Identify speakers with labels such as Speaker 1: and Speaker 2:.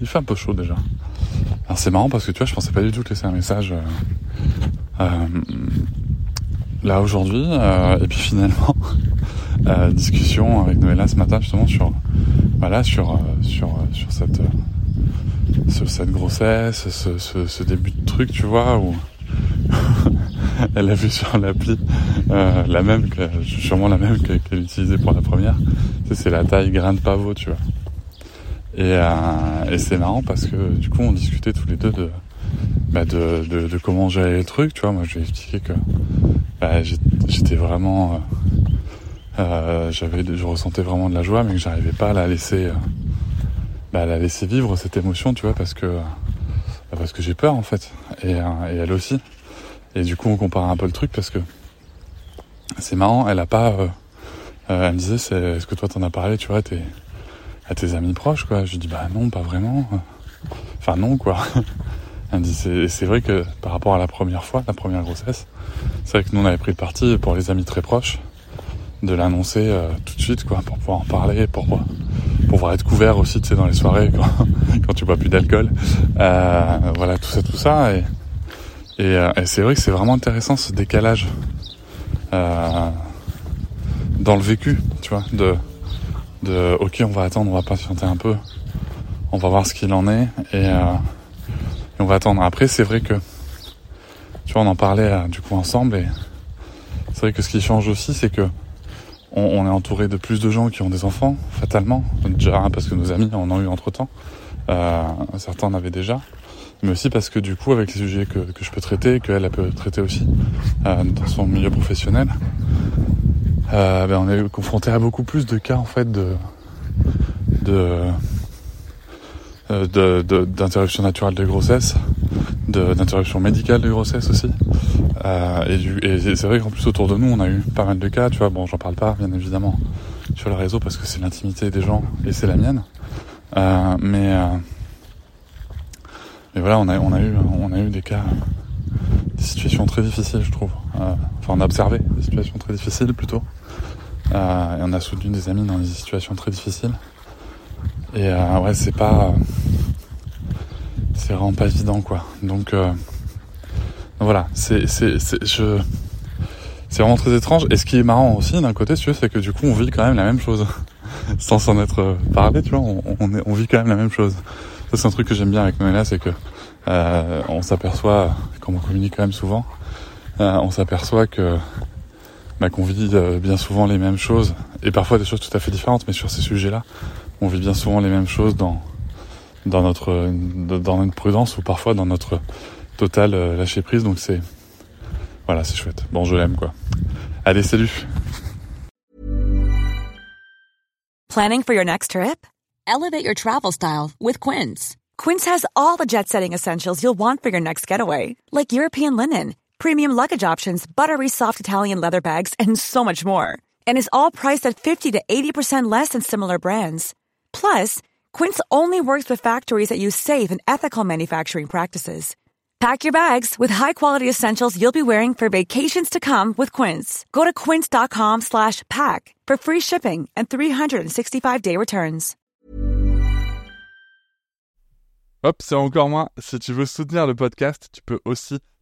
Speaker 1: il fait un peu chaud déjà. Alors c'est marrant parce que tu vois je pensais pas du tout laisser un message euh, euh là aujourd'hui euh, et puis finalement discussion avec Noëlla ce matin justement sur voilà sur sur sur cette sur cette grossesse, ce, ce, début de truc tu vois où elle a vu sur l'appli la même que sûrement la même qu'elle utilisait pour la première. C'est la taille grain de pavot, tu vois. Et, euh, et c'est marrant parce que du coup on discutait tous les deux de bah comment gérer le truc, tu vois. Moi je lui ai expliqué que bah, j'étais vraiment euh, j'avais je ressentais vraiment de la joie mais que j'arrivais pas à la laisser bah, vivre cette émotion, tu vois, parce que parce que j'ai peur en fait et, elle aussi. Et du coup, on compare un peu le truc parce que c'est marrant, elle a pas. Euh, euh elle me disait, est-ce que toi t'en as parlé, tu vois, à tes amis proches, quoi. Je lui dis, bah non, pas vraiment. Enfin, non, quoi. Elle me dit, c'est, vrai que par rapport à la première fois, la première grossesse, c'est vrai que nous on avait pris le parti pour les amis très proches de l'annoncer euh, tout de suite, quoi, pour pouvoir en parler, pour, pour pouvoir être couvert aussi, tu sais, dans les soirées quand, tu bois plus d'alcool. Euh, voilà, tout ça, tout ça. Et, euh, et, c'est vrai que c'est vraiment intéressant ce décalage dans le vécu, tu vois, de, de ok, on va attendre, on va patienter un peu, on va voir ce qu'il en est et, euh, on va attendre. Après, c'est vrai que, tu vois, on en parlait euh, du coup ensemble et c'est vrai que ce qui change aussi, c'est que on, on, est entouré de plus de gens qui ont des enfants, fatalement, déjà parce que nos amis en ont eu entre temps, euh, certains en avaient déjà. Mais aussi parce que du coup avec les sujets que, que je peux traiter, qu'elle elle peut traiter aussi euh, dans son milieu professionnel, euh, ben on est confronté à beaucoup plus de cas en fait de euh, d'interruption naturelle de grossesse, d'interruption médicale de grossesse aussi. Euh, et, c'est vrai qu'en plus autour de nous on a eu pas mal de cas, tu vois, bon j'en parle pas bien évidemment sur le réseau parce que c'est l'intimité des gens et c'est la mienne. Mais et voilà, on a, on a eu, on a eu des cas, des situations très difficiles, je trouve. Enfin, on a observé des situations très difficiles plutôt. Euh, et on a soutenu des amis dans des situations très difficiles. Et euh, ouais, c'est pas, c'est vraiment pas évident, quoi. Donc, donc voilà, c'est, je, c'est vraiment très étrange. Et ce qui est marrant aussi, d'un côté, tu c'est que du coup, on vit quand même la même chose, sans s'en être parlé, tu vois. On, on, on vit quand même la même chose. Ça c'est un truc que j'aime bien avec Noëlla, c'est que euh, on s'aperçoit, comme on communique quand même souvent, euh, on s'aperçoit que bah, qu'on vit euh, bien souvent les mêmes choses et parfois des choses tout à fait différentes, mais sur ces sujets-là, on vit bien souvent les mêmes choses dans dans notre dans prudence ou parfois dans notre total euh, lâcher prise. Donc c'est voilà, c'est chouette. Bon, je l'aime quoi. Allez, salut.
Speaker 2: Planning for your next trip? Elevate your travel style with Quince. Quince has all the jet setting essentials you'll want for your next getaway, like European linen, premium luggage options, buttery soft Italian leather bags, and so much more. And is all priced at 50 to 80% less than similar brands. Plus, Quince only works with factories that use safe and ethical manufacturing practices. Pack your bags with high-quality essentials you'll be wearing for vacations to come with Quince. Go to quince.com/pack for free shipping and 365-day returns.
Speaker 3: Hop, c'est encore moins. Si tu veux soutenir le podcast, tu peux aussi